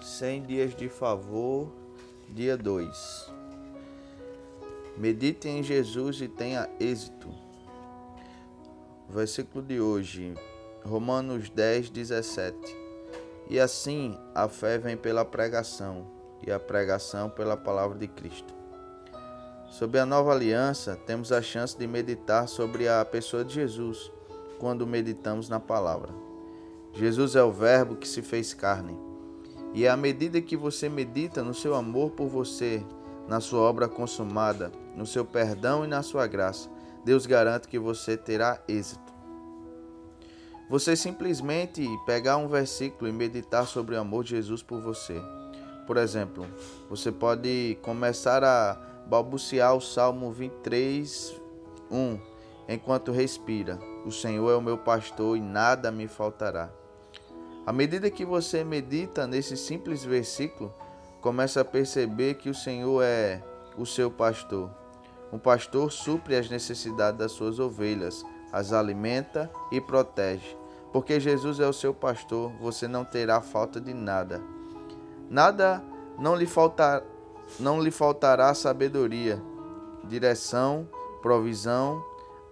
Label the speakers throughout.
Speaker 1: 100 dias de favor, dia 2. Medite em Jesus e tenha êxito. Versículo de hoje, Romanos 10, 17. E assim a fé vem pela pregação, e a pregação pela palavra de Cristo. Sob a nova aliança, temos a chance de meditar sobre a pessoa de Jesus quando meditamos na palavra. Jesus é o Verbo que se fez carne. E à medida que você medita no seu amor por você, na sua obra consumada, no seu perdão e na sua graça, Deus garante que você terá êxito. Você simplesmente pegar um versículo e meditar sobre o amor de Jesus por você. Por exemplo, você pode começar a balbuciar o Salmo 23, 1, enquanto respira. O Senhor é o meu pastor e nada me faltará. À medida que você medita nesse simples versículo, começa a perceber que o Senhor é o seu pastor. Um pastor supre as necessidades das suas ovelhas, as alimenta e protege. Porque Jesus é o seu pastor, você não terá falta de nada. Nada não lhe não lhe faltará sabedoria, direção, provisão,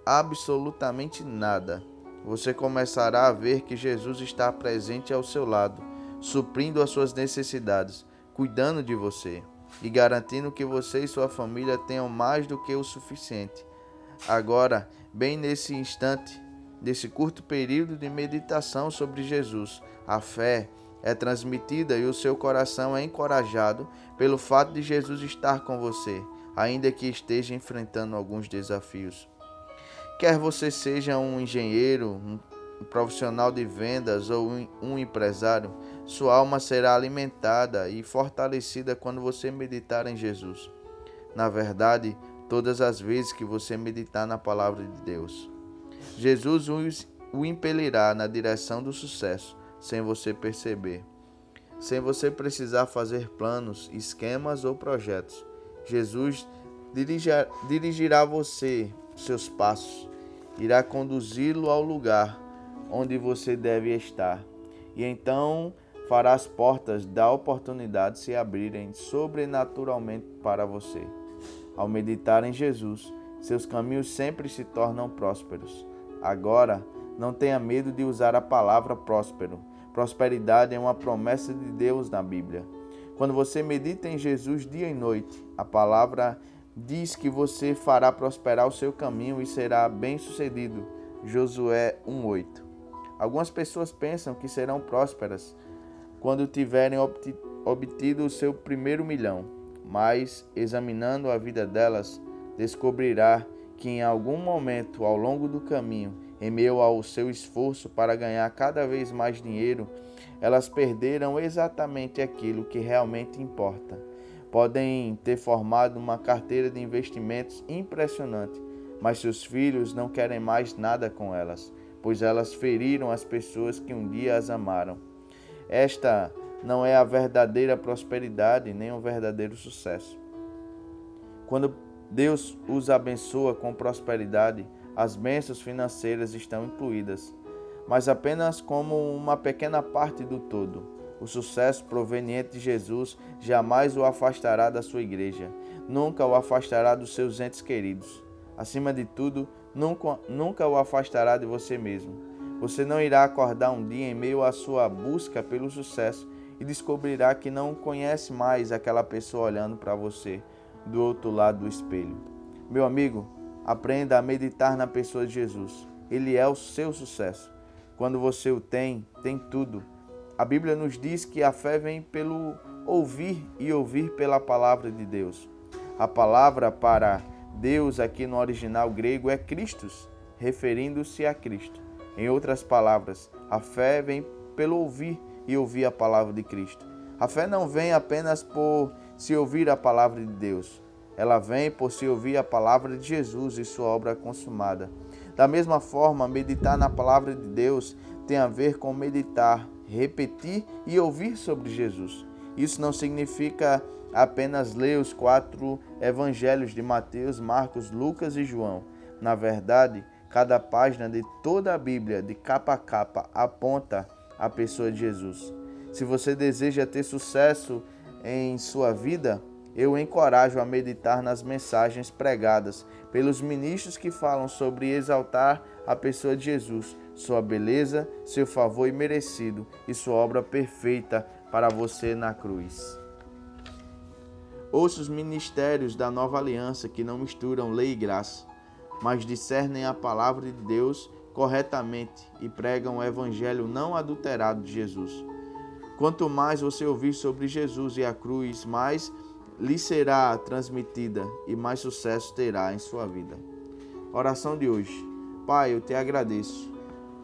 Speaker 1: absolutamente nada você começará a ver que Jesus está presente ao seu lado, suprindo as suas necessidades, cuidando de você e garantindo que você e sua família tenham mais do que o suficiente. Agora, bem nesse instante, desse curto período de meditação sobre Jesus, a fé é transmitida e o seu coração é encorajado pelo fato de Jesus estar com você, ainda que esteja enfrentando alguns desafios. Quer você seja um engenheiro, um profissional de vendas ou um empresário, sua alma será alimentada e fortalecida quando você meditar em Jesus. Na verdade, todas as vezes que você meditar na palavra de Deus, Jesus o impelirá na direção do sucesso, sem você perceber. Sem você precisar fazer planos, esquemas ou projetos. Jesus dirigirá você, seus passos, irá conduzi-lo ao lugar onde você deve estar. E então fará as portas da oportunidade se abrirem sobrenaturalmente para você. Ao meditar em Jesus, seus caminhos sempre se tornam prósperos. Agora, não tenha medo de usar a palavra próspero. Prosperidade é uma promessa de Deus na Bíblia. Quando você medita em Jesus dia e noite, a palavra diz que você fará prosperar o seu caminho e será bem-sucedido. Josué 1:8. Algumas pessoas pensam que serão prósperas quando tiverem obtido o seu primeiro milhão, mas examinando a vida delas, descobrirá que em algum momento ao longo do caminho, em meio ao seu esforço para ganhar cada vez mais dinheiro, elas perderam exatamente aquilo que realmente importa podem ter formado uma carteira de investimentos impressionante, mas seus filhos não querem mais nada com elas, pois elas feriram as pessoas que um dia as amaram. Esta não é a verdadeira prosperidade nem o verdadeiro sucesso. Quando Deus os abençoa com prosperidade, as bênçãos financeiras estão incluídas, mas apenas como uma pequena parte do todo. O sucesso proveniente de Jesus jamais o afastará da sua igreja, nunca o afastará dos seus entes queridos. Acima de tudo, nunca, nunca o afastará de você mesmo. Você não irá acordar um dia em meio à sua busca pelo sucesso e descobrirá que não conhece mais aquela pessoa olhando para você do outro lado do espelho. Meu amigo, aprenda a meditar na pessoa de Jesus. Ele é o seu sucesso. Quando você o tem, tem tudo a Bíblia nos diz que a fé vem pelo ouvir e ouvir pela palavra de Deus. A palavra para Deus aqui no original grego é Christus, referindo-se a Cristo. Em outras palavras, a fé vem pelo ouvir e ouvir a palavra de Cristo. A fé não vem apenas por se ouvir a palavra de Deus. Ela vem por se ouvir a palavra de Jesus e sua obra consumada. Da mesma forma, meditar na palavra de Deus tem a ver com meditar repetir e ouvir sobre Jesus. Isso não significa apenas ler os quatro evangelhos de Mateus, Marcos, Lucas e João. Na verdade, cada página de toda a Bíblia, de capa a capa, aponta a pessoa de Jesus. Se você deseja ter sucesso em sua vida, eu encorajo a meditar nas mensagens pregadas pelos ministros que falam sobre exaltar a pessoa de Jesus, sua beleza, seu favor imerecido e sua obra perfeita para você na cruz. Ouça os ministérios da nova aliança que não misturam lei e graça, mas discernem a palavra de Deus corretamente e pregam o evangelho não adulterado de Jesus. Quanto mais você ouvir sobre Jesus e a cruz, mais lhe será transmitida e mais sucesso terá em sua vida. Oração de hoje. Pai, eu te agradeço,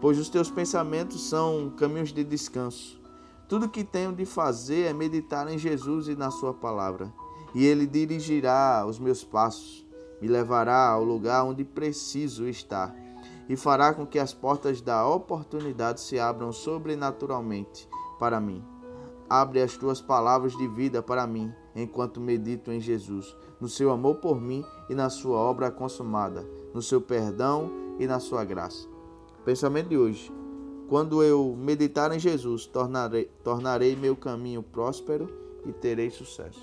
Speaker 1: pois os teus pensamentos são caminhos de descanso. Tudo que tenho de fazer é meditar em Jesus e na sua palavra, e ele dirigirá os meus passos, me levará ao lugar onde preciso estar e fará com que as portas da oportunidade se abram sobrenaturalmente para mim. Abre as tuas palavras de vida para mim, enquanto medito em Jesus, no seu amor por mim e na sua obra consumada, no seu perdão e na sua graça. Pensamento de hoje. Quando eu meditar em Jesus, tornarei, tornarei meu caminho próspero e terei sucesso.